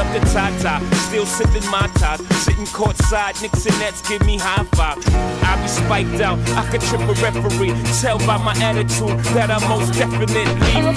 up to Tata, still sipping my top, sitting courtside. Knicks and Nets give me high five. I be spiked out, I could trip a referee. Tell by my attitude that I'm most definitely from. with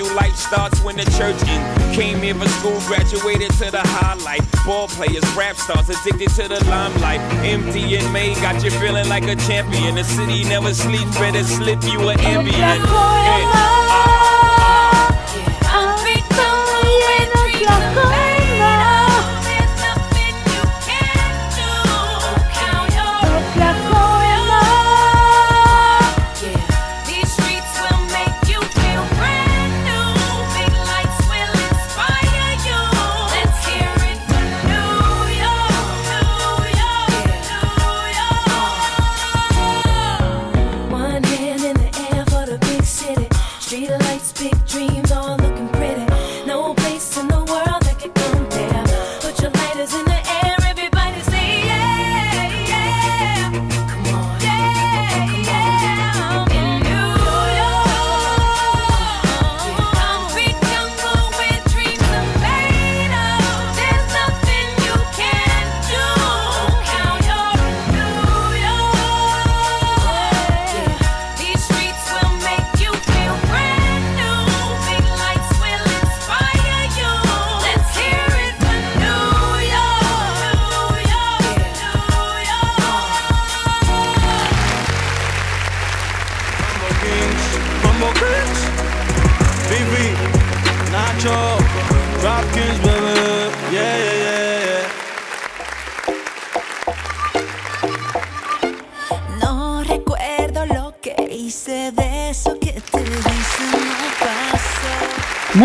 Life starts when the church in. Came here for school, graduated to the highlight. Ball players, rap stars, addicted to the limelight. Empty and May got you feeling like a champion. The city never sleeps, better slip you an ambient.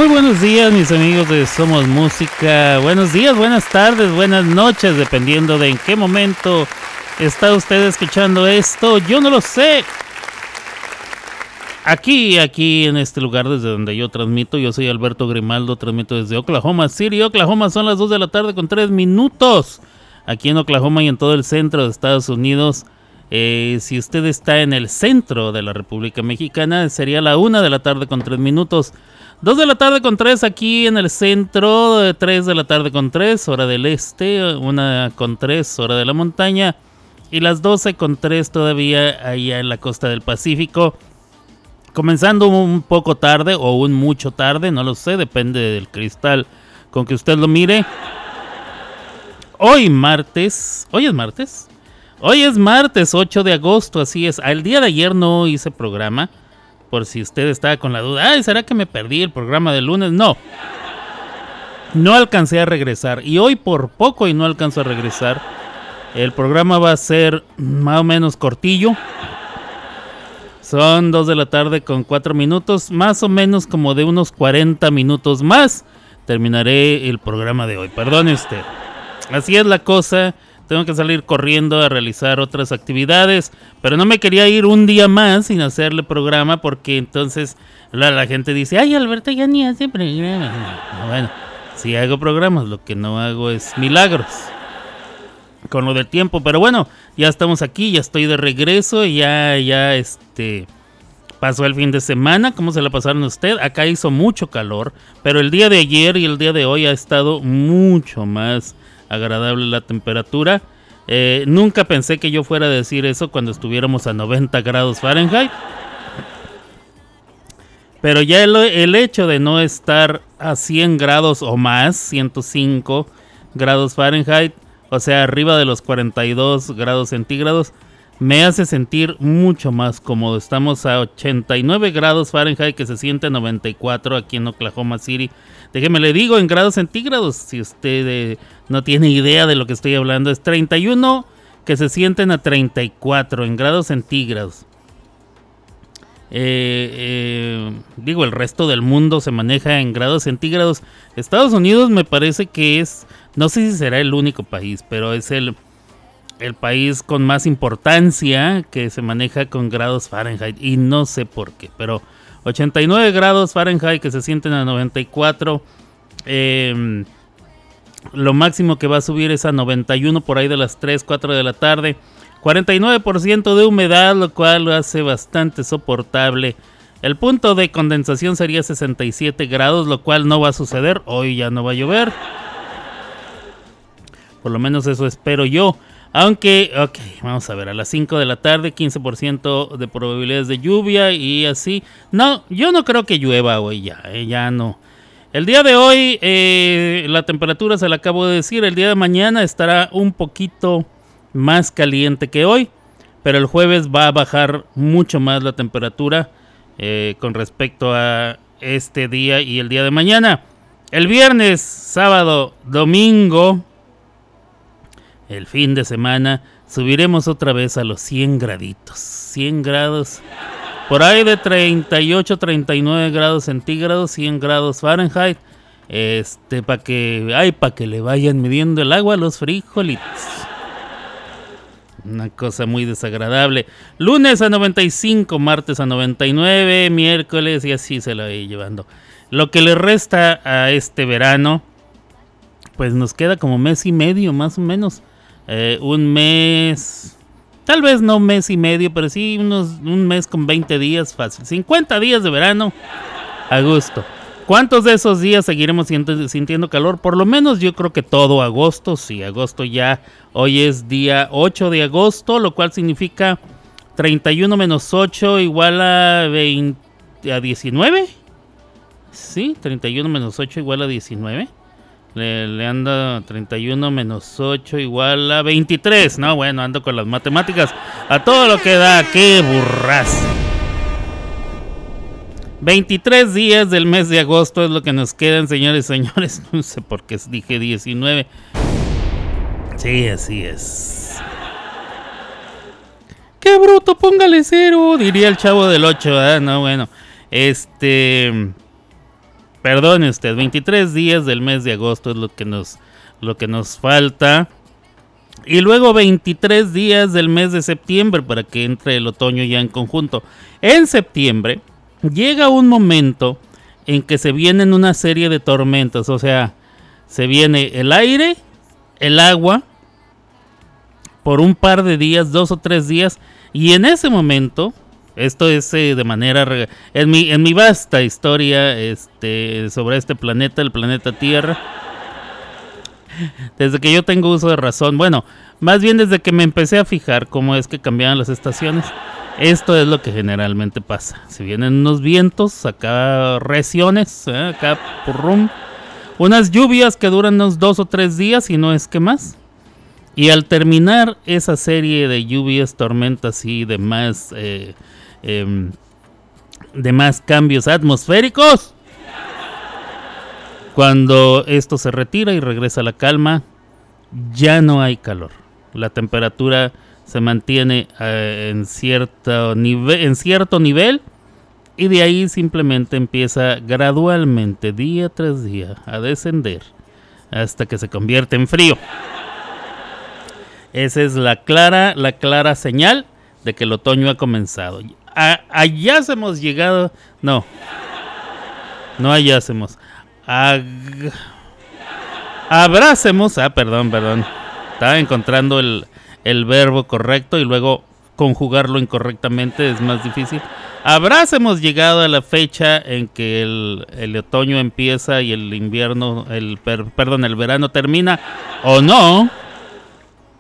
Buenos días mis amigos de Somos Música. Buenos días, buenas tardes, buenas noches, dependiendo de en qué momento está usted escuchando esto. Yo no lo sé. Aquí, aquí en este lugar desde donde yo transmito, yo soy Alberto Grimaldo, transmito desde Oklahoma City, Oklahoma, son las 2 de la tarde con 3 minutos. aquí en Oklahoma y en todo el centro de Estados Unidos. Eh, si usted está en el centro de la República Mexicana, sería la una de la tarde con tres minutos. Dos de la tarde con tres aquí en el centro, tres de la tarde con tres, hora del este, una con tres, hora de la montaña, y las doce con tres todavía allá en la costa del Pacífico. Comenzando un poco tarde o un mucho tarde, no lo sé, depende del cristal con que usted lo mire. Hoy martes, hoy es martes, Hoy es martes 8 de agosto, así es. Al día de ayer no hice programa, por si usted estaba con la duda. ¿será que me perdí el programa del lunes? No. No alcancé a regresar. Y hoy por poco y no alcanzo a regresar. El programa va a ser más o menos cortillo. Son 2 de la tarde con 4 minutos, más o menos como de unos 40 minutos más. Terminaré el programa de hoy. Perdone usted. Así es la cosa tengo que salir corriendo a realizar otras actividades, pero no me quería ir un día más sin hacerle programa porque entonces la, gente dice, ay Alberto ya ni hace programa. bueno, sí hago programas, lo que no hago es milagros con lo del tiempo, pero bueno, ya estamos aquí, ya estoy de regreso, ya, ya, este, pasó el fin de semana, ¿cómo se la pasaron usted? Acá hizo mucho calor, pero el día de ayer y el día de hoy ha estado mucho más agradable la temperatura. Eh, nunca pensé que yo fuera a decir eso cuando estuviéramos a 90 grados Fahrenheit. Pero ya el, hecho de no estar a 100 grados o más, 105 grados Fahrenheit, o sea, arriba de los 42 grados centígrados, me hace sentir mucho más cómodo. Estamos a 89 grados Fahrenheit que se siente 94 aquí en Oklahoma City. Déjeme le digo en grados centígrados, si usted eh, no tiene idea de lo que estoy hablando, es 31 que se sienten a 34 en grados centígrados. Eh, eh, digo, el resto del mundo se maneja en grados centígrados. Estados Unidos me parece que es, no sé si será el único país, pero es el el país con más importancia que se maneja con grados Fahrenheit y no sé por qué, pero 89 grados Fahrenheit que se sienten a 94. Em, lo máximo que va a subir es a 91 por ahí de las 3, 4 de la tarde. 49% de humedad, lo cual lo hace bastante soportable. El punto de condensación sería 67 grados, lo cual no va a suceder. Hoy ya no va a llover. Por lo menos eso espero yo. Aunque, ok, vamos a ver, a las 5 de la tarde, 15% de probabilidades de lluvia y así. No, yo no creo que llueva hoy ya, eh, ya no. El día de hoy, eh, la temperatura se la acabo de decir, el día de mañana estará un poquito más caliente que hoy, pero el jueves va a bajar mucho más la temperatura eh, con respecto a este día y el día de mañana. El viernes, sábado, domingo, el fin de semana subiremos otra vez a los 100 graditos. 100 grados. Por ahí de 38, 39 grados centígrados, 100 grados Fahrenheit. Este, para que, ay, para que le vayan midiendo el agua a los frijolitos. Una cosa muy desagradable. Lunes a 95, martes a 99, miércoles y así se la va llevando. Lo que le resta a este verano, pues nos queda como mes y medio más o menos. Eh, un mes, tal vez no un mes y medio, pero sí unos, un mes con 20 días fácil. 50 días de verano a gusto. ¿Cuántos de esos días seguiremos sintiendo calor? Por lo menos yo creo que todo agosto. Sí, agosto ya. Hoy es día 8 de agosto, lo cual significa 31 menos 8 igual a, 20, a 19. Sí, 31 menos 8 igual a 19. Le, anda 31 menos 8 igual a 23. No, bueno, ando con las matemáticas. A todo lo que da, qué burras. 23 días del mes de agosto es lo que nos quedan, señores y señores. No sé por qué dije 19. Sí, así es. ¡Qué bruto! Póngale cero, diría el chavo del 8. ¿eh? No, bueno. Este. Perdone usted, 23 días del mes de agosto es lo que nos, lo que nos falta. Y luego 23 días del mes de septiembre para que entre el otoño ya en conjunto. En septiembre llega un momento en que se vienen una serie de tormentas. O sea, se viene el aire, el agua por un par de días, dos o tres días, y en ese momento, esto es eh, de manera, en mi, en mi vasta historia este, sobre este planeta, el planeta Tierra, desde que yo tengo uso de razón, bueno, más bien desde que me empecé a fijar cómo es que cambiaban las estaciones, esto es lo que generalmente pasa. Si vienen unos vientos, acá reciones, ¿eh? acá rum, unas lluvias que duran unos dos o tres días y no es que más. Y al terminar esa serie de lluvias, tormentas y demás, eh, em, demás cambios atmosféricos, cuando esto se retira y regresa la calma, ya no hay calor. La temperatura se mantiene eh, en, cierto en cierto nivel y de ahí simplemente empieza gradualmente, día tras día, a descender hasta que se convierte en frío. Esa es la clara, la clara señal de que el otoño ha comenzado. Allá hemos llegado. No. No allá hemos. Abracemos. Ah, perdón, perdón. Estaba encontrando el, el verbo correcto y luego conjugarlo incorrectamente es más difícil. Habrás hemos llegado a la fecha en que el, otoño empieza y el invierno, el perdón, el verano termina o no.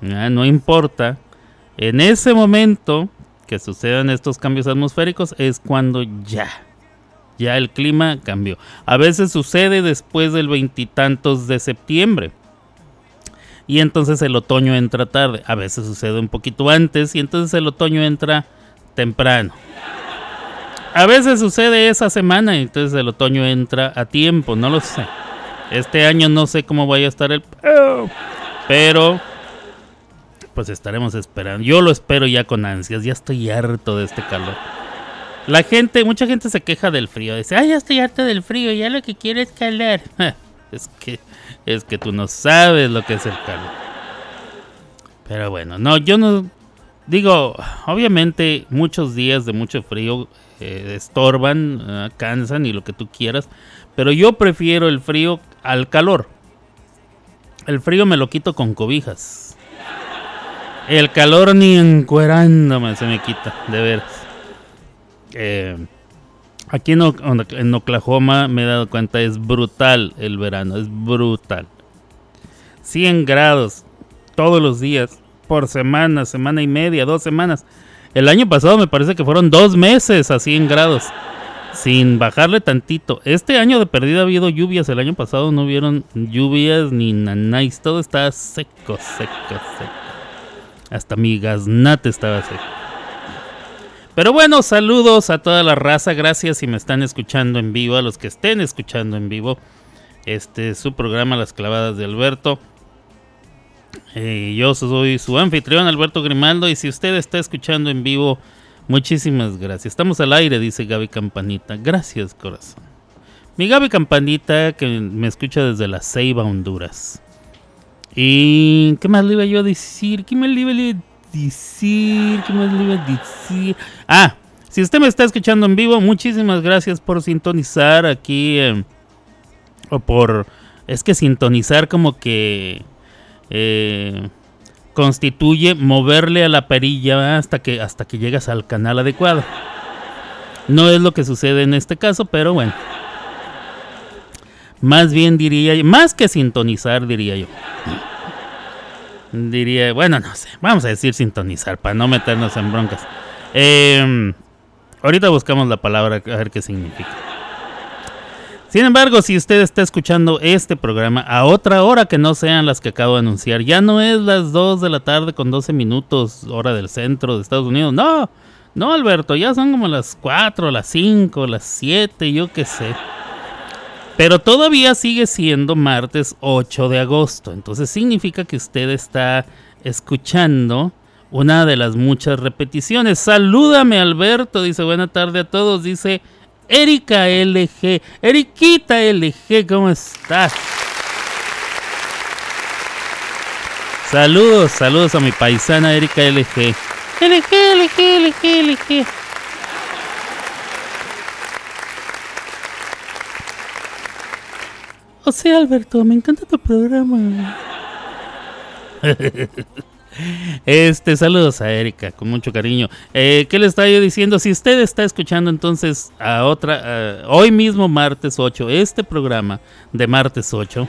Ah, no importa. En ese momento que sucedan estos cambios atmosféricos es cuando ya, ya el clima cambió. A veces sucede después del veintitantos de septiembre y entonces el otoño entra tarde. A veces sucede un poquito antes y entonces el otoño entra temprano. A veces sucede esa semana y entonces el otoño entra a tiempo, no lo sé. Este año no sé cómo vaya a estar el... Pero pues estaremos esperando. Yo lo espero ya con ansias, ya estoy harto de este calor. La gente, mucha gente se queja del frío. Dice, ay, ya estoy harto del frío, ya lo que quiero es calor. es que es que tú no sabes lo que es el calor. Pero bueno, no, yo no digo, obviamente muchos días de mucho frío eh, estorban, eh, cansan y lo que tú quieras, pero yo prefiero el frío al calor. El frío me lo quito con cobijas. El calor ni encuerándome se me quita, de veras. Eh, Aquí en, Oklahoma me he dado cuenta, es brutal el verano, es brutal. 100 grados todos los días, por semana, semana y media, dos semanas. El año pasado me parece que fueron dos meses a 100 grados, sin bajarle tantito. Este año de perdida ha habido lluvias, el año pasado no hubieron lluvias ni nanáis, todo estaba seco, seco, seco. Hasta mi gaznate estaba seco. Pero bueno, saludos a toda la raza. Gracias si me están escuchando en vivo, a los que estén escuchando en vivo. Este es su programa Las Clavadas de Alberto. Eh, yo soy su anfitrión Alberto Grimaldo y si usted está escuchando en vivo, muchísimas gracias. Estamos al aire, dice Gaby Campanita. Gracias, corazón. Mi Gaby Campanita que me escucha desde la Ceiba, Honduras. ¿Y qué más le iba yo a decir? ¿Qué más le iba a decir? ¿Qué más le iba a decir? Ah, si usted me está escuchando en vivo, muchísimas gracias por sintonizar aquí. Eh, o por. Es que sintonizar como que. Eh, constituye moverle a la perilla hasta que, hasta que llegas al canal adecuado. No es lo que sucede en este caso, pero bueno. Más bien diría, más que sintonizar diría yo diría, bueno, no sé, vamos a decir sintonizar para no meternos en broncas. Em, ahorita buscamos la palabra a ver qué significa. Sin embargo, si usted está escuchando este programa a otra hora que no sean las que acabo de anunciar, ya no es las 2 de la tarde con 12 minutos, hora del centro de Estados Unidos. No, no, Alberto, ya son como las 4, las 5, las 7, yo qué sé. Pero todavía sigue siendo martes 8 de agosto. Entonces significa que usted está escuchando una de las muchas repeticiones. Salúdame Alberto, dice buena tarde a todos, dice Erika LG. Eriquita LG, ¿cómo estás? Saludos, saludos a mi paisana Erika LG. LG, LG, LG, LG. O Alberto, me encanta tu programa. Este, saludos a Erika, con mucho cariño. Eh, ¿Qué le estaba yo diciendo? Si usted está escuchando entonces a otra, hoy mismo martes 8, este programa de martes 8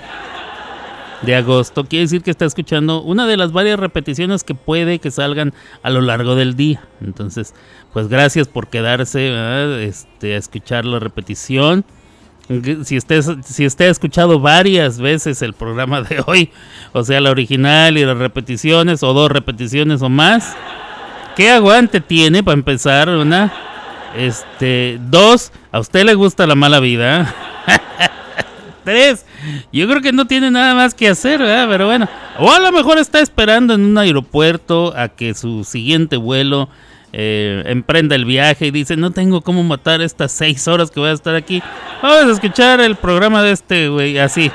de agosto, quiere decir que está escuchando una de las varias repeticiones que puede que salgan a lo largo del día. Entonces, pues gracias por quedarse este, a escuchar la repetición. Si usted, si usted ha escuchado varias veces el programa de hoy, o sea, la original y las repeticiones, o dos repeticiones o más, ¿qué aguante tiene para empezar? Una, este, dos, a usted le gusta la mala vida. Tres, yo creo que no tiene nada más que hacer, ¿verdad? Pero bueno, o a lo mejor está esperando en un aeropuerto a que su siguiente vuelo eh, emprenda el viaje y dice, no tengo cómo matar estas seis horas que voy a estar aquí. Vamos a escuchar el programa de este güey, así.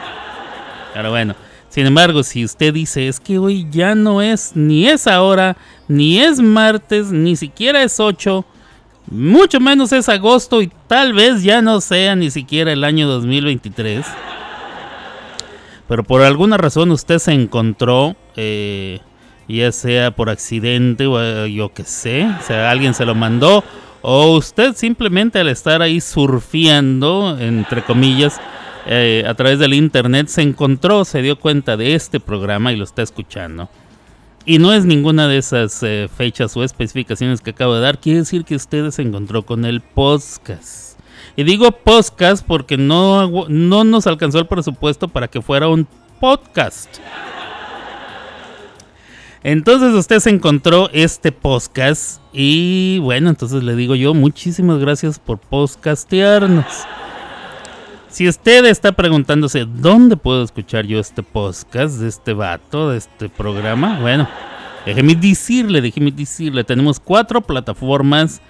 Pero bueno, sin embargo, si usted dice, es que hoy ya no es ni es ahora, ni es martes, ni siquiera es 8, mucho menos es agosto y tal vez ya no sea ni siquiera el año 2023. Pero por alguna razón usted se encontró... Eh, ya sea por accidente o eh, yo que sé, o sea, alguien se lo mandó o usted simplemente al estar ahí surfeando, entre comillas, eh, a través del internet se encontró, se dio cuenta de este programa y lo está escuchando. Y no es ninguna de esas eh, fechas o especificaciones que acabo de dar, quiere decir que usted se encontró con el podcast. Y digo podcast porque no, no nos alcanzó el presupuesto para que fuera un podcast. Entonces usted se encontró este podcast y bueno, entonces le digo yo muchísimas gracias por podcastearnos. Si usted está preguntándose dónde puedo escuchar yo este podcast de este vato, de este programa, bueno, déjeme decirle, déjeme decirle, tenemos cuatro plataformas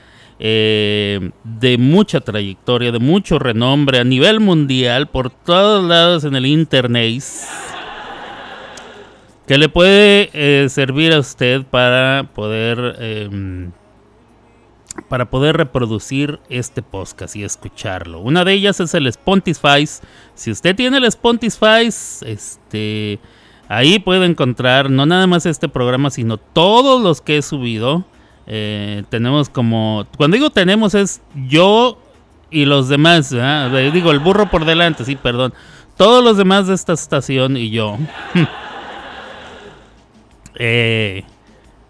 eh, de mucha trayectoria, de mucho renombre a nivel mundial, por todos lados en el internet que le puede eh, servir a usted para poder em, para poder reproducir este podcast y escucharlo. Una de ellas es el Spotify. Si usted tiene el Spotify, este ahí puede encontrar no nada más este programa, sino todos los que he subido. Eh, tenemos como cuando digo tenemos es yo y los demás, digo el burro por delante, sí, perdón. Todos los demás de esta estación y yo. Eh,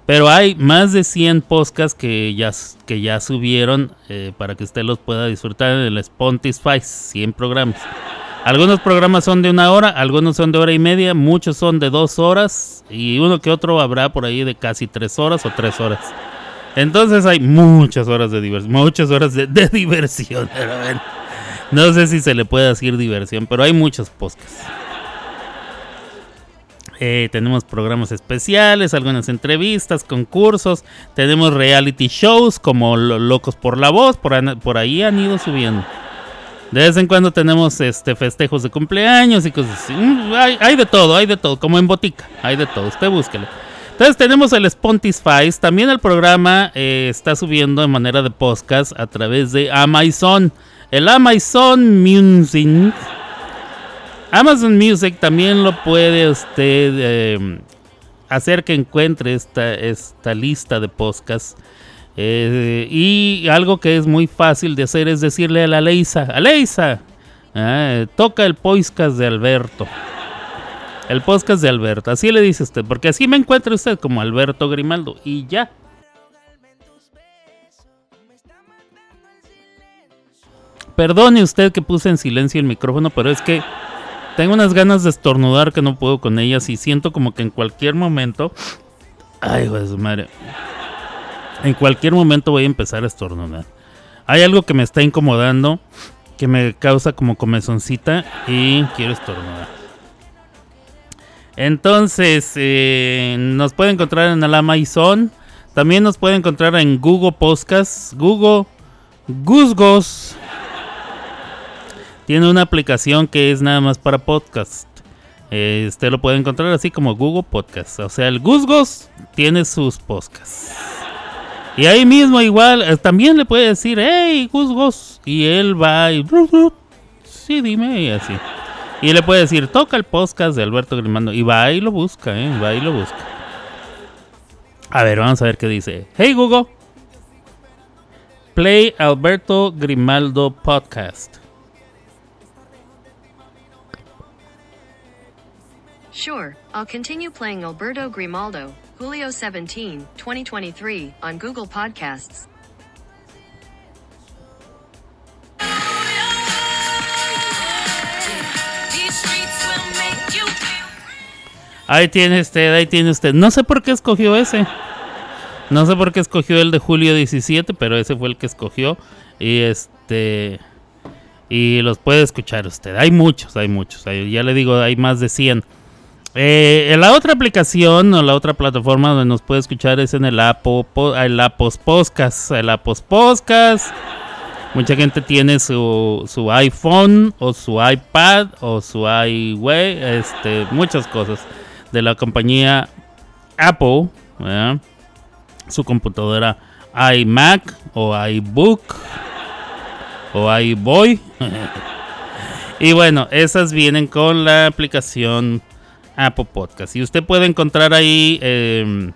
pero hay más de 100 podcasts que ya, que ya subieron eh, para que usted los pueda disfrutar en el Spotify. 100 programas. Algunos programas son de una hora, algunos son de hora y media, muchos son de dos horas y uno que otro habrá por ahí de casi tres horas o tres horas. Entonces hay muchas horas de diversión, muchas horas de, diversión. No sé si se le puede decir diversión, pero hay muchos podcasts. Eh, tenemos programas especiales, algunas entrevistas, concursos, tenemos reality shows como Locos por la Voz, por, por ahí han ido subiendo. De vez en cuando tenemos este festejos de cumpleaños y cosas así. Mm, hay, de todo, hay de todo, como en botica, hay de todo, usted búsquelo. Entonces tenemos el Spotify, también el programa eh, está subiendo de manera de podcast a través de Amazon. El Amazon Music Amazon Music también lo puede usted em, hacer que encuentre esta, esta lista de podcasts. Eh, y algo que es muy fácil de hacer es decirle a la Leisa, Aleisa, ah, toca el podcast de Alberto. El podcast de Alberto, así le dice usted, porque así me encuentra usted como Alberto Grimaldo y ya. Perdone usted que puse en silencio el micrófono, pero es que tengo unas ganas de estornudar que no puedo con ellas y siento como que en cualquier momento... Ay, su madre. En cualquier momento voy a empezar a estornudar. Hay algo que me está incomodando, que me causa como comezoncita y quiero estornudar. Entonces, eh, nos puede encontrar en el Amazon. También nos puede encontrar en Google Podcasts, Google Gusgos tiene una aplicación que es nada más para podcast. Eh, usted lo puede encontrar así como Google Podcast. O sea, el Gusgos tiene sus podcasts. Y ahí mismo igual, eh, también le puede decir, hey, Gusgos. Y él va y... Sí, dime, y así. Y le puede decir, toca el podcast de Alberto Grimando. Y va y lo busca, ¿eh? Va y lo busca. A ver, vamos a ver qué dice. Hey Google. Play Alberto Grimaldo podcast. Sure, I'll continue playing Alberto Grimaldo, Julio 17, 2023, on Google Podcasts. Ahí tiene usted, ahí tiene usted. No sé por qué escogió ese. No sé por qué escogió el de julio 17, pero ese fue el que escogió. Y este. Y los puede escuchar usted. Hay muchos, hay muchos. ya le digo, hay más de 100. Eh, la otra aplicación o la otra plataforma donde nos puede escuchar es en el Apple, el Apos Podcast. El Apos Podcast. Mucha gente tiene su, su iPhone o su iPad o su iWay, este, muchas cosas de la compañía Apple, su computadora iMac o iBook o iBoy. y bueno, esas vienen con la aplicación Apple Podcast. Y usted puede encontrar ahí em,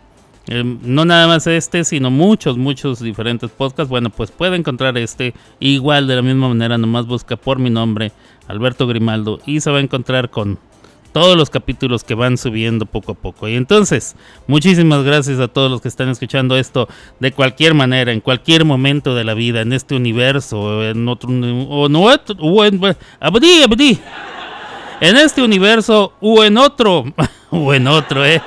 em, no nada más este, sino muchos, muchos diferentes podcasts. Bueno, pues puede encontrar este igual de la misma manera. Nomás busca por mi nombre, Alberto Grimaldo, y se va a encontrar con todos los capítulos que van subiendo poco a poco. Y entonces, muchísimas gracias a todos los que están escuchando esto de cualquier manera, en cualquier momento de la vida, en este universo, en otro, o no, en, este universo o en otro, o en otro, eh,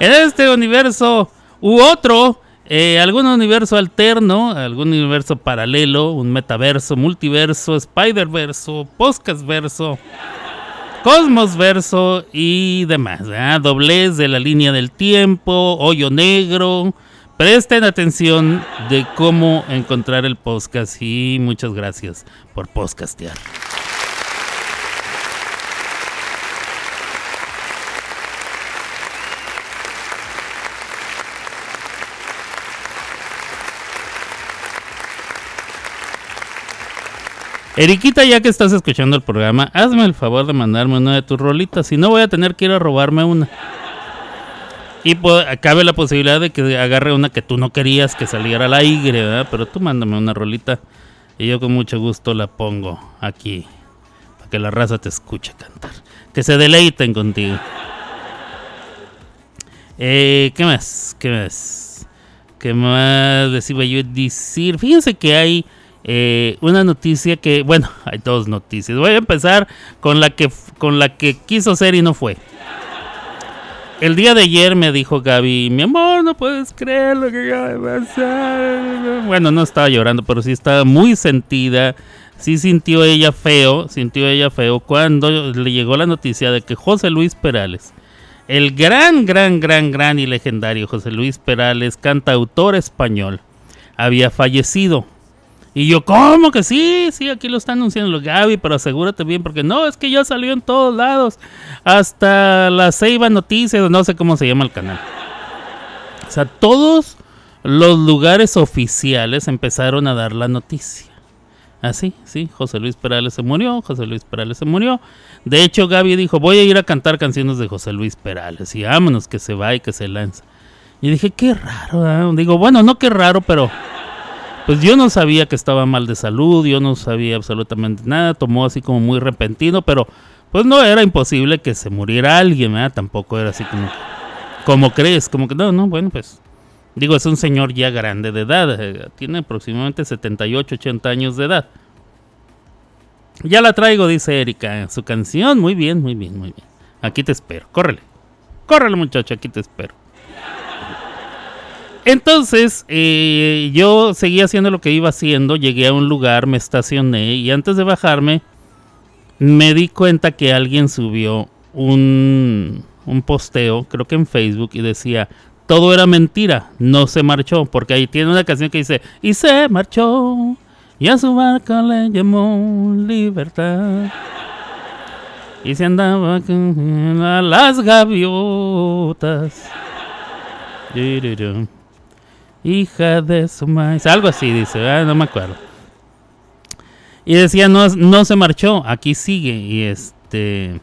en este universo u otro. Eh, algún universo alterno, algún universo paralelo, un metaverso, multiverso, spider-verso, podcast-verso Cosmos Verso y demás. Doblez de la línea del tiempo, hoyo negro. Presten atención de cómo encontrar el podcast y muchas gracias por podcastear. Eriquita, ya que estás escuchando el programa, hazme el favor de mandarme una de tus rolitas. Si no, voy a tener que ir a robarme una. Y cabe la posibilidad de que agarre una que tú no querías que saliera al aire, ¿verdad? Pero tú mándame una rolita y yo con mucho gusto la pongo aquí. Para que la raza te escuche cantar. Que se deleiten contigo. Eh, ¿Qué más? ¿Qué más? ¿Qué más iba yo decir? Fíjense que hay eh, una noticia que, bueno, hay dos noticias. Voy a empezar con la que con la que quiso ser y no fue. El día de ayer me dijo Gaby, mi amor, no puedes creer lo que acaba de pasar. Bueno, no estaba llorando, pero sí estaba muy sentida. Sí sintió ella feo, sintió ella feo cuando le llegó la noticia de que José Luis Perales, el gran, gran, gran, gran y legendario José Luis Perales, cantautor español, había fallecido. Y yo, ¿cómo que sí? Sí, aquí lo están anunciando Gaby, pero asegúrate bien, porque no, es que ya salió en todos lados. Hasta la Ceiba Noticias, no sé cómo se llama el canal. O sea, todos los lugares oficiales empezaron a dar la noticia. Así, sí, José Luis Perales se murió, José Luis Perales se murió. De hecho, Gaby dijo, voy a ir a cantar canciones de José Luis Perales. Y vámonos, que se va y que se lanza. Y dije, qué raro. Digo, bueno, no qué raro, pero pues yo no sabía que estaba mal de salud, yo no sabía absolutamente nada, tomó así como muy repentino, pero pues no era imposible que se muriera alguien, ¿verdad? Tampoco era así como, como crees, como que no, no, bueno, pues digo, es un señor ya grande de edad, eh, tiene aproximadamente 78, 80 años de edad. Ya la traigo, dice Erika, su canción, muy bien, muy bien, muy bien. Aquí te espero, córrele, córrele muchacho, aquí te espero. Entonces, eh, yo seguía haciendo lo que iba haciendo, llegué a un lugar, me estacioné y antes de bajarme me di cuenta que alguien subió un, un posteo, creo que en Facebook, y decía, todo era mentira, no se marchó, porque ahí tiene una canción que dice, y se marchó, y a su barca le llamó libertad. Y se andaba con las gaviotas. Hija de su maíz. Algo así dice, no me acuerdo. Y decía, no, no se marchó, aquí sigue. Y este.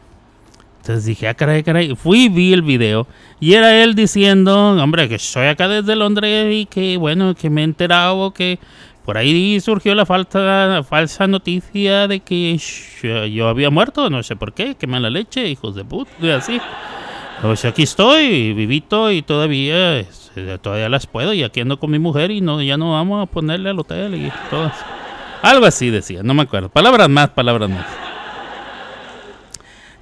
Entonces dije, ah, caray, caray. Fui, vi el video. Y era él diciendo, hombre, que estoy acá desde Londres y que, bueno, que me he enterado que por ahí surgió la falta, falsa noticia de que yo había muerto, no sé por qué, que mala leche, hijos de puta, y así. Pues aquí estoy, vivito y todavía, todavía las puedo y aquí ando con mi mujer y no, ya no vamos a ponerle al hotel y todo. Algo así decía, no me acuerdo. Palabras más, palabras más.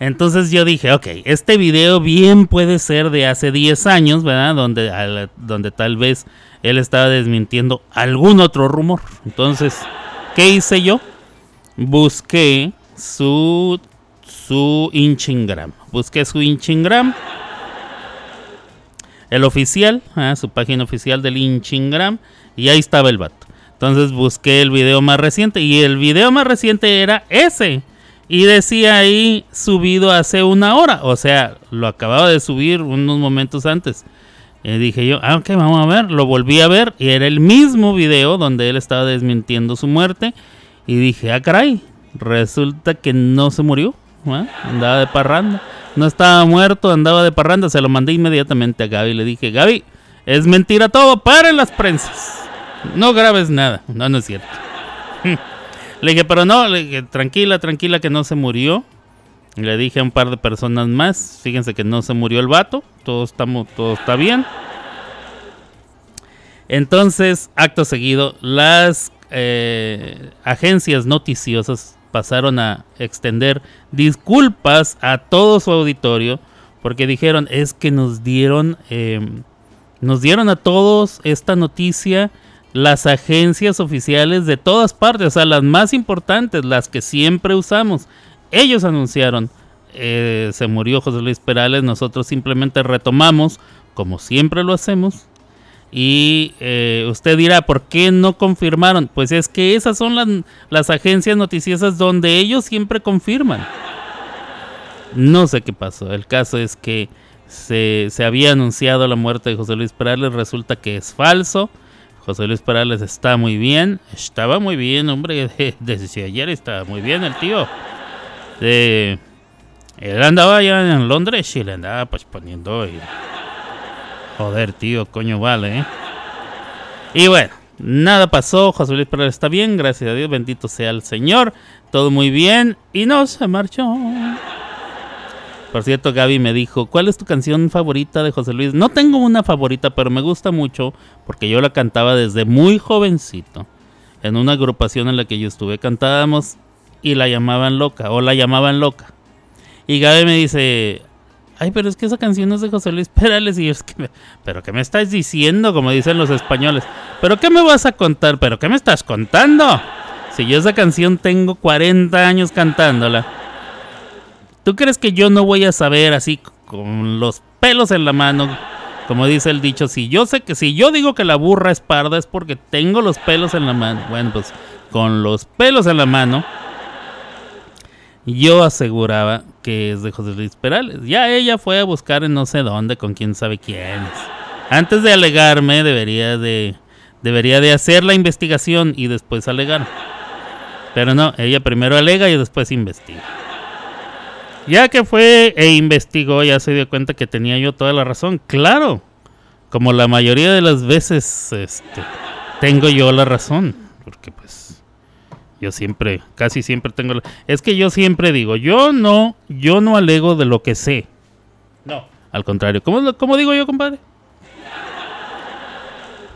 Entonces yo dije, ok, este video bien puede ser de hace 10 años, ¿verdad? Donde, donde tal vez él estaba desmintiendo algún otro rumor. Entonces, ¿qué hice yo? Busqué su, su Inchingram. Busqué su Inchingram. El oficial, ¿ah? su página oficial del Inchingram. Y ahí estaba el vato. Entonces busqué el video más reciente. Y el video más reciente era ese y decía ahí subido hace una hora. O sea, lo acababa de subir unos momentos antes. Y dije yo, ah, ok, vamos a ver. Lo volví a ver y era el mismo video donde él estaba desmintiendo su muerte. Y dije, ah, caray, resulta que no se murió. ¿Eh? Andaba de parranda. No estaba muerto, andaba de parranda. Se lo mandé inmediatamente a Gaby. Le dije, Gaby, es mentira todo, paren las prensas. No grabes nada. No, no es cierto. Le dije, pero no, le dije, tranquila, tranquila que no se murió. Le dije a un par de personas más, fíjense que no se murió el vato, todo, estamos, todo está bien. Entonces, acto seguido, las eh, agencias noticiosas pasaron a extender disculpas a todo su auditorio porque dijeron es que nos dieron eh, nos dieron a todos esta noticia las agencias oficiales de todas partes, o sea, las más importantes, las que siempre usamos. Ellos anunciaron, eh, se murió José Luis Perales, nosotros simplemente retomamos, como siempre lo hacemos. Y eh, usted dirá, ¿por qué no confirmaron? Pues es que esas son las, agencias noticiosas donde ellos siempre confirman. No sé qué pasó. El caso es que se, se había anunciado la muerte de José Luis Perales, resulta que es falso José Luis Perales está muy bien. Estaba muy bien, hombre. Desde ayer estaba muy bien el tío. él andaba allá en Londres y le andaba pues poniendo. Joder, tío, coño, vale. ¿eh? Y bueno, nada pasó. José Luis Perales está bien, gracias a Dios. Bendito sea el Señor. Todo muy bien. Y no se marchó. Por cierto, Gaby me dijo, ¿cuál es tu canción favorita de José Luis? No tengo una favorita, pero me gusta mucho porque yo la cantaba desde muy jovencito. En una agrupación en la que yo estuve cantábamos y la llamaban loca, o la llamaban loca. Y Gaby me dice, ay, pero es que esa canción es de José Luis Perales. Y yo es que, pero ¿qué me estás diciendo? Como dicen los españoles. ¿Pero qué me vas a contar? ¿Pero qué me estás contando? Si yo esa canción tengo 40 años cantándola. ¿Tú crees que yo no voy a saber así con los pelos en la mano? Como dice el dicho, si yo sé que si yo digo que la burra es parda es porque tengo los pelos en la mano. Bueno, pues con los pelos en la mano, yo aseguraba que es de José Luis Perales. Ya ella fue a buscar en no sé dónde con quién sabe quién. Antes de alegarme debería de debería de hacer la investigación y después alegar. Pero no, ella primero alega y después investiga. Ya que fue e investigó, ya se dio cuenta que tenía yo toda la razón. Claro, como la mayoría de las veces este, tengo yo la razón. Porque pues yo siempre, casi siempre tengo. Es que yo siempre digo, yo no, yo no alego de lo que sé. No. Al contrario, ¿cómo, cómo digo yo, compadre?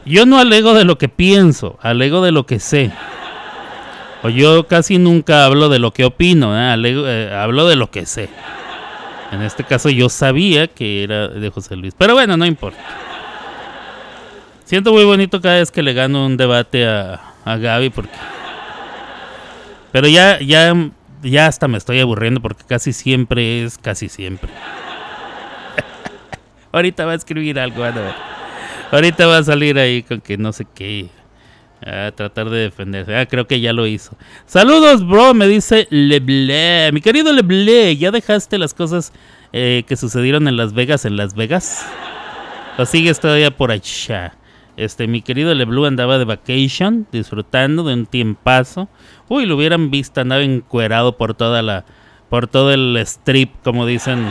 Yo no alego de lo que pienso, alego de lo que sé. O yo casi nunca hablo de lo que opino, ¿eh? Eh, hablo de lo que sé. En este caso yo sabía que era de José Luis. Pero bueno, no importa. Siento muy bonito cada vez que le gano un debate a, a Gaby porque... Pero ya, ya, ya hasta me estoy aburriendo porque casi siempre es casi siempre. Ahorita va a escribir algo, a ver. Ahorita va a salir ahí con que no sé qué. A tratar de defenderse. Ah, creo que ya lo hizo. Saludos, bro, me dice Leble. Mi querido Leble, ¿ya dejaste las cosas eh, que sucedieron en Las Vegas en Las Vegas? ¿O sigues todavía por allá? Este, mi querido Leblue andaba de vacation, disfrutando de un tiempazo. Uy, lo hubieran visto, andaba encuerado por toda la por todo el strip, como dicen.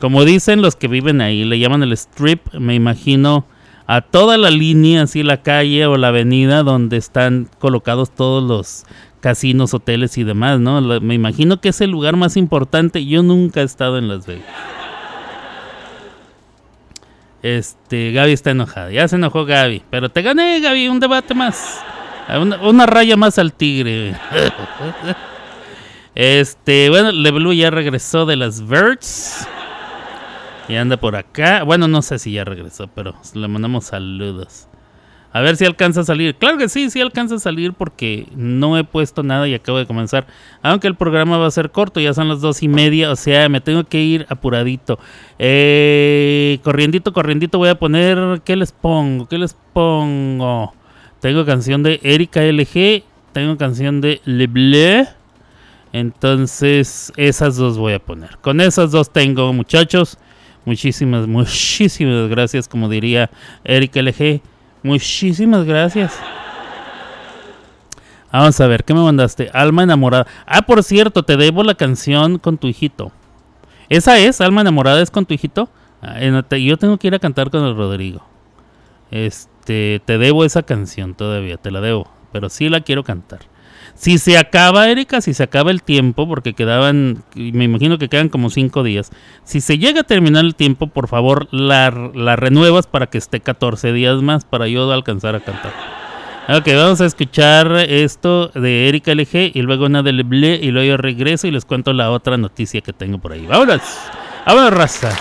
Como dicen los que viven ahí, le llaman el strip, me imagino a toda la línea, así la calle o la avenida donde están colocados todos los casinos, hoteles y demás, ¿no? me imagino que es el lugar más importante. Yo nunca he estado en Las Vegas. Este, Gaby está enojada. Ya se enojó Gaby. Pero te gané, Gaby, un debate más. Una, raya más al tigre. este, bueno, Leblu ya regresó de las Verts. Y anda por acá. Bueno, no sé si ya regresó, pero le mandamos saludos. A ver si alcanza a salir. Claro que sí, sí alcanza a salir porque no he puesto nada y acabo de comenzar. Aunque el programa va a ser corto, ya son las dos y media, o sea, me tengo que ir apuradito. Eh, corriendito, corriendito voy a poner... ¿Qué les pongo? ¿Qué les pongo? Tengo canción de Erika LG, tengo canción de Le Bleu. Entonces, esas dos voy a poner. Con esas dos tengo, muchachos. Muchísimas, muchísimas gracias, como diría Erika LG. Muchísimas gracias. Vamos a ver, ¿qué me mandaste? Alma enamorada. Ah, por cierto, te debo la canción con tu hijito. ¿Esa es? ¿Alma enamorada es con tu hijito? Ah, yo tengo que ir a cantar con el Rodrigo. Este, te debo esa canción todavía, te la debo. Pero sí la quiero cantar. Si se acaba, Erika, si se acaba el tiempo, porque quedaban, me imagino que quedan como cinco días. Si se llega a terminar el tiempo, por favor, la, renuevas para que esté 14 días más para yo alcanzar a cantar. Ok, vamos a escuchar esto de Erika LG y luego una de Leble y luego yo regreso y les cuento la otra noticia que tengo por ahí. Vámonos, vámonos, raza.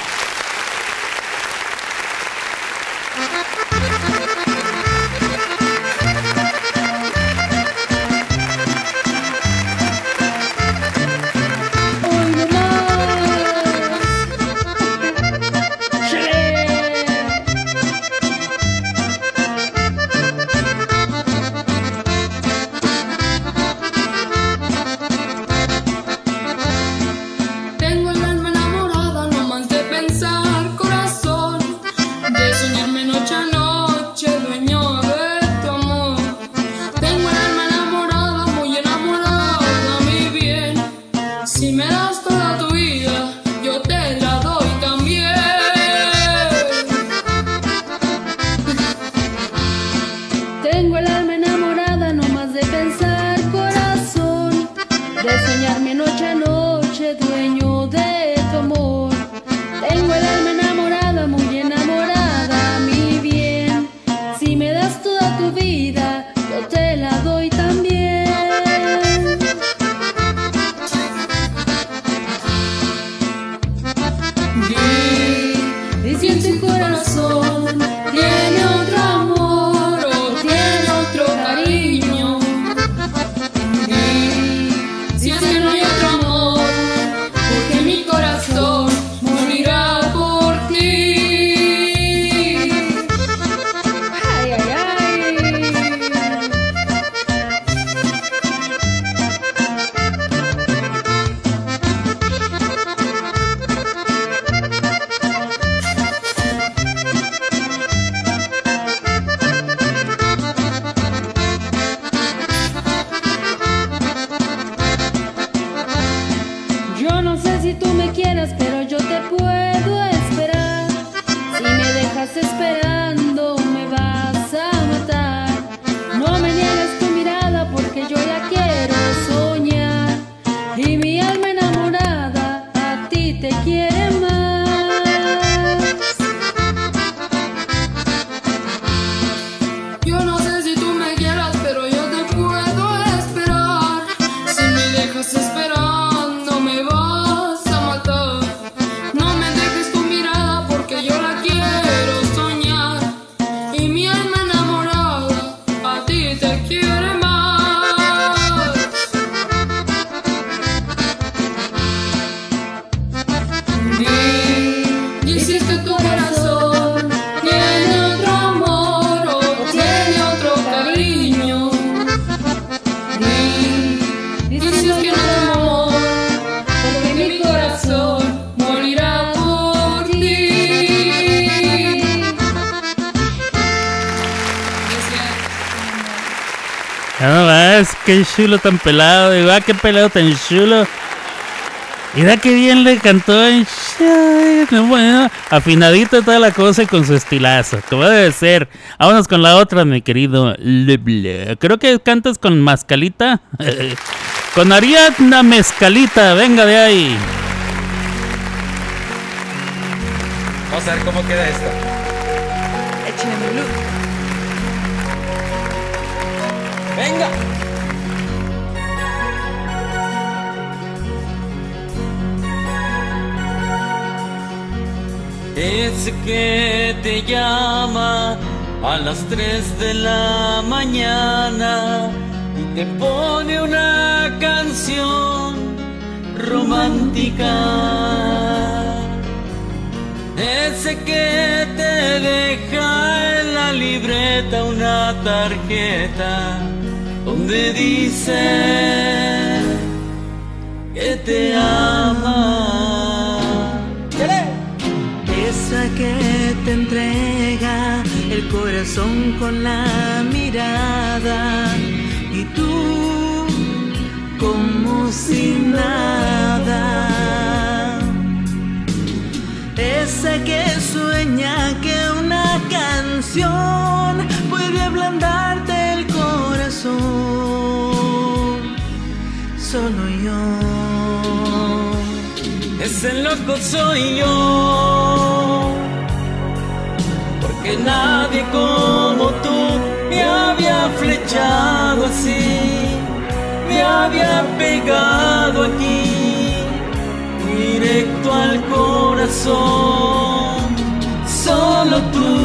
Chulo tan pelado. Digo, ah, qué pelado tan chulo. Mira qué bien le cantó. Bueno, afinadito toda la cosa y con su estilazo. Como debe ser. Vámonos con la otra, mi querido Leble. Creo que cantas con mascalita. con Ariadna Mezcalita. Venga de ahí. Vamos a ver cómo queda esto. Échale look. Venga. Ese que te llama a las 3 de la mañana y te pone una canción romántica. Ese que te deja en la libreta una tarjeta donde dice que te ama. Que te entrega el corazón con la mirada y tú como si nada. Esa que sueña que una canción puede ablandarte el corazón. Solo yo. Ese loco soy yo, porque nadie como tú me había flechado así, me había pegado aquí, directo al corazón. Solo tú,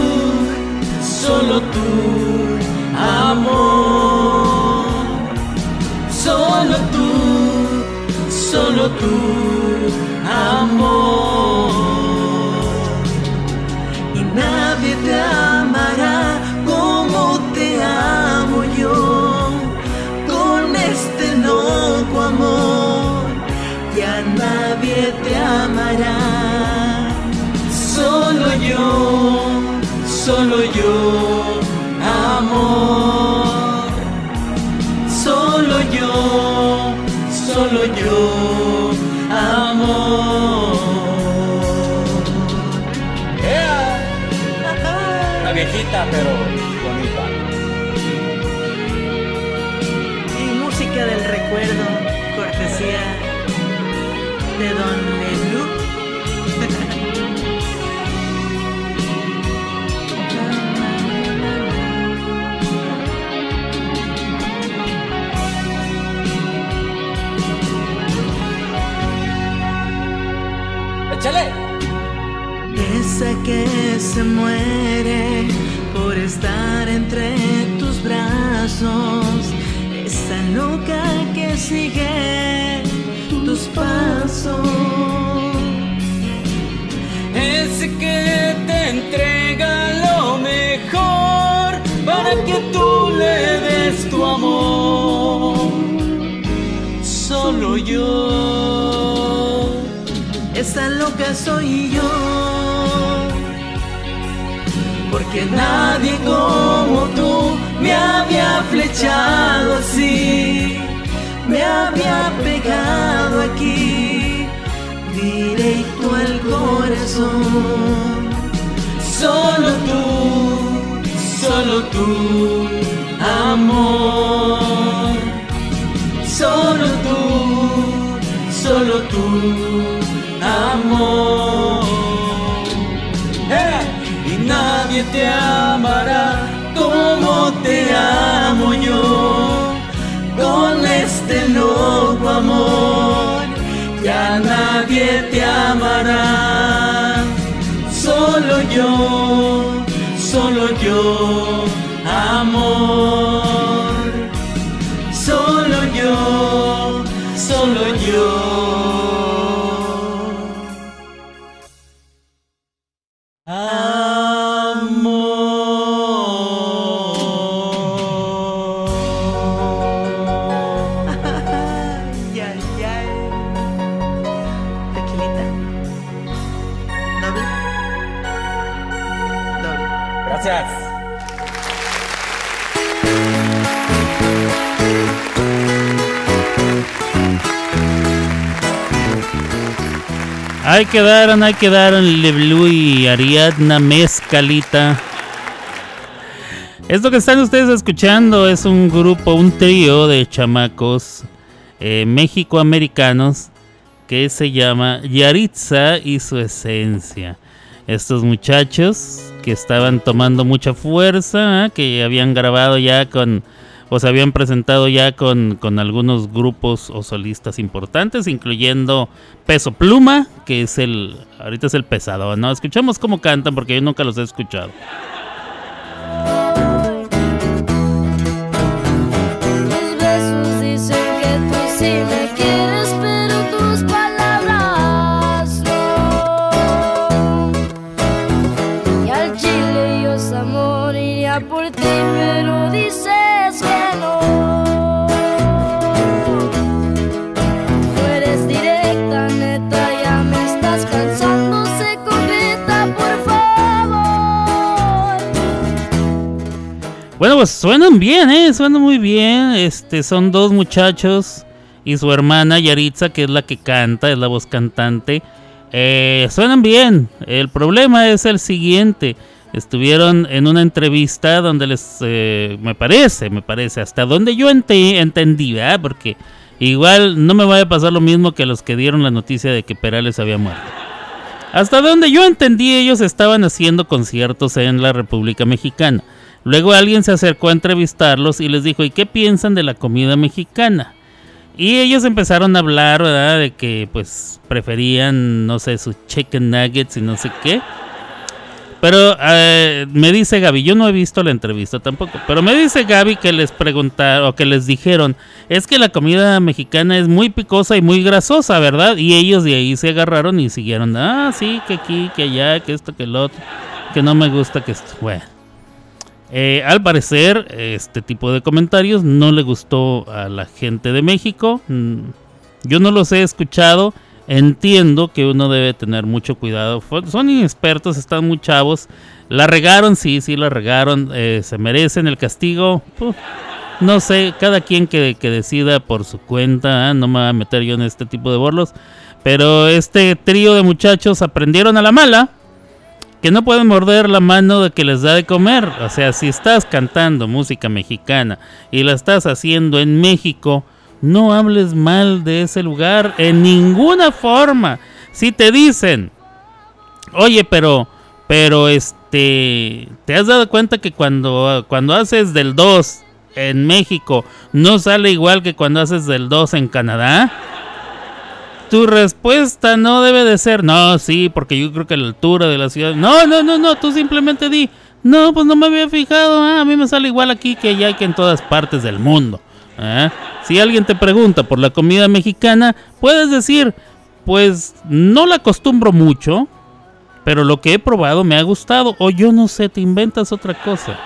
solo tú, amor, solo tú, solo tú amor. Amará. Solo yo, solo yo, que se muere por estar entre tus brazos. Esa loca que sigue tus pasos. Ese que te entrega lo mejor para que tú le des tu amor. Solo yo. Esa loca soy yo. Porque nadie como tú me había flechado así, me había pegado aquí, directo al corazón. solo tú, solo tú, amor. Solo tú, solo tú, nadie te amará. Solo yo, solo yo, Ahí quedaron, ahí quedaron Leblu y Ariadna Mezcalita. Esto que están ustedes escuchando es un grupo, un trío de chamacos eh, mexicoamericanos que se llama Yaritza y su esencia. Estos muchachos que estaban tomando mucha fuerza, ¿eh? que habían grabado ya con, se habían presentado ya con, con algunos grupos o solistas importantes, incluyendo Peso Pluma, que es el, ahorita es el pesado, ¿no? Escuchamos cómo cantan porque yo nunca los he escuchado. Tus besos dicen que tú sí me quieres, pues suenan bien, ¿eh? Suenan muy bien. Este, son dos muchachos y su hermana Yaritza, que es la que canta, es la voz cantante. Eh, suenan bien. El problema es el siguiente. Estuvieron en una entrevista donde les, eh, me parece, me parece, hasta donde yo ente- entendí, ¿verdad? Porque igual no me vaya a pasar lo mismo que los que dieron la noticia de que Perales había muerto. Hasta donde yo entendí, ellos estaban haciendo conciertos en la República Mexicana. Luego alguien se acercó a entrevistarlos y les dijo, ¿y qué piensan de la comida mexicana? Y ellos empezaron a hablar, ¿verdad? De que pues preferían, no sé, sus chicken nuggets y no sé qué. Pero eh, me dice Gaby, yo no he visto la entrevista tampoco, pero me dice Gaby que les preguntaron o que les dijeron, es que la comida mexicana es muy picosa y muy grasosa, ¿verdad? Y ellos de ahí se agarraron y siguieron, ah, sí, que aquí, que allá, que esto, que el otro, que no me gusta, que esto. Bueno. Eh, al parecer, este tipo de comentarios no le gustó a la gente de México. Mm, Yo no los he escuchado. Entiendo que uno debe tener mucho cuidado. Son inexpertos, están muy chavos. La regaron, sí, sí, la regaron. eh, se merecen el castigo. No sé, cada quien que, que decida por su cuenta. ¿ah? No me voy a meter yo en este tipo de borlos. Pero este trío de muchachos aprendieron a la mala que no pueden morder la mano de que les da de comer. O sea, si estás cantando música mexicana y la estás haciendo en México, no hables mal de ese lugar en ninguna forma. Si te dicen, oye, pero, pero este, ¿te has dado cuenta que cuando, cuando haces del 2 en México no sale igual que cuando haces del 2 en Canadá? Tu respuesta no debe de ser, no, sí, porque yo creo que la altura de la ciudad. No, no, no, no, tú simplemente di, no, pues no me había fijado, ah, a mí me sale igual aquí que allá que en todas partes del mundo. ¿ah? Si alguien te pregunta por la comida mexicana, puedes decir, pues no la acostumbro mucho, pero lo que he probado me ha gustado, o yo no sé, te inventas otra cosa.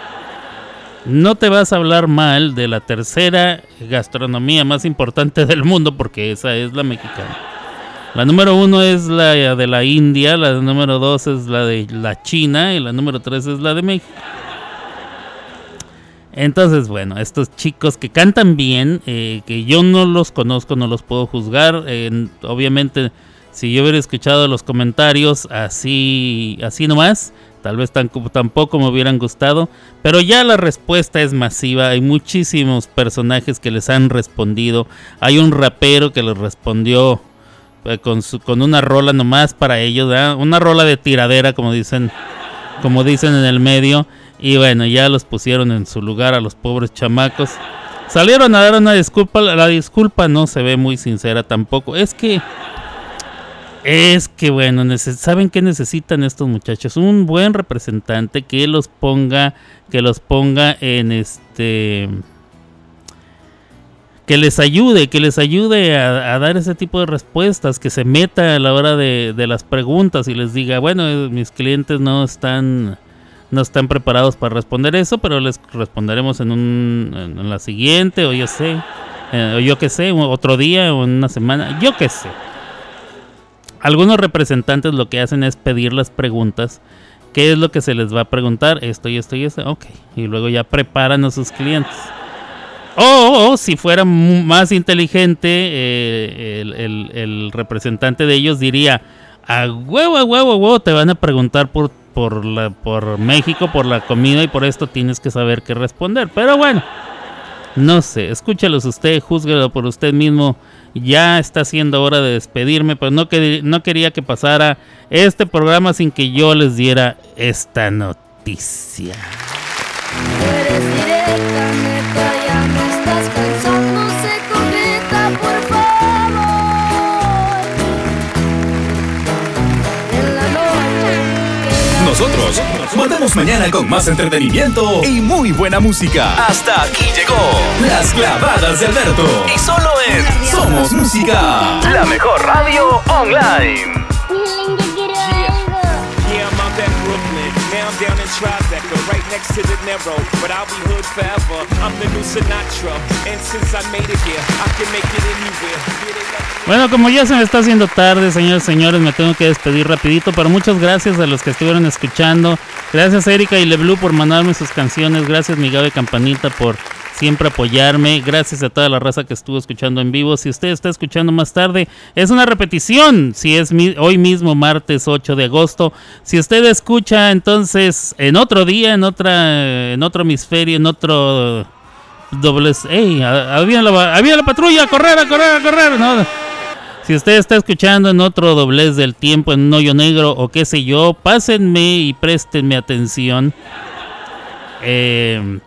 No te vas a hablar mal de la tercera gastronomía más importante del mundo, porque esa es la mexicana. La número uno es la de la India, la número dos es la de la China y la número tres es la de México. Entonces, bueno, estos chicos que cantan bien, eh, que yo no los conozco, no los puedo juzgar. obviamente, si yo hubiera escuchado los comentarios así, así nomás, tal vez tampoco me hubieran gustado. Pero ya la respuesta es masiva. Hay muchísimos personajes que les han respondido. Hay un rapero que les respondió con, su- con una rola nomás para ellos, una rola de tiradera, como dicen, como dicen en el medio. Y bueno, ya los pusieron en su lugar a los pobres chamacos. Salieron a dar una disculpa. La disculpa no se ve muy sincera tampoco. Es que. Es que bueno, ¿saben qué necesitan estos muchachos? Un buen representante que los ponga. Que los ponga en este. Que les ayude, que les ayude a, dar ese tipo de respuestas, que se meta a la hora de, de las preguntas y les diga, bueno, eh, mis clientes no están no están preparados para responder eso, pero les responderemos en, un, en, la siguiente, o yo sé, eh, o yo que sé, otro día o en una semana, yo que sé. Algunos representantes lo que hacen es pedir las preguntas, qué es lo que se les va a preguntar, esto y esto y esto, ok, y luego ya preparan a sus clientes. O, si fuera más inteligente, eh, el, representante de ellos diría, a huevo, a huevo, a huevo te van a preguntar por, México, por la comida y por esto tienes que saber qué responder. Pero bueno, no sé, escúchalos usted, júzguelo por usted mismo. Ya está siendo hora de despedirme, pero no quería que pasara este programa sin que yo les diera esta noticia. Mañana con más entretenimiento y muy buena música. Hasta aquí llegó Las Clavadas de Alberto. Y solo en Somos Música. La mejor radio online. Bueno, como ya se me está haciendo tarde, señores señores, me tengo que despedir rapidito, pero muchas gracias a los que estuvieron escuchando. Gracias Erika y Leblu por mandarme sus canciones. Gracias mi Gabe Campanita por siempre apoyarme. Gracias a toda la raza que estuvo escuchando en vivo. Si usted está escuchando más tarde, es una repetición. Si es mi- hoy mismo, martes 8 de agosto. Si usted escucha entonces en otro día, en otra, en otro hemisferio, en otro dobles. ¡Ey! ¡Había la, la patrulla! ¡A correr, correr, a correr! No. Si usted está escuchando en otro doblez del tiempo, en un hoyo negro o qué sé yo, pásenme y préstenme atención. Eh,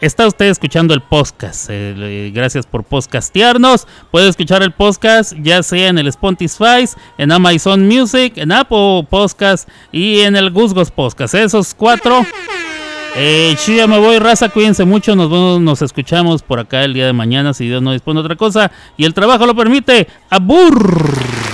está usted escuchando el podcast. eh, gracias por podcastearnos. Puede escuchar el podcast ya sea en el Spotify, en Amazon Music, en Apple Podcast y en el Gusgos Podcast. Esos cuatro. Eh, ya me voy, raza, cuídense mucho, nos vemos, nos escuchamos por acá el día de mañana si Dios no dispone de otra cosa y el trabajo lo permite. ¡Abur!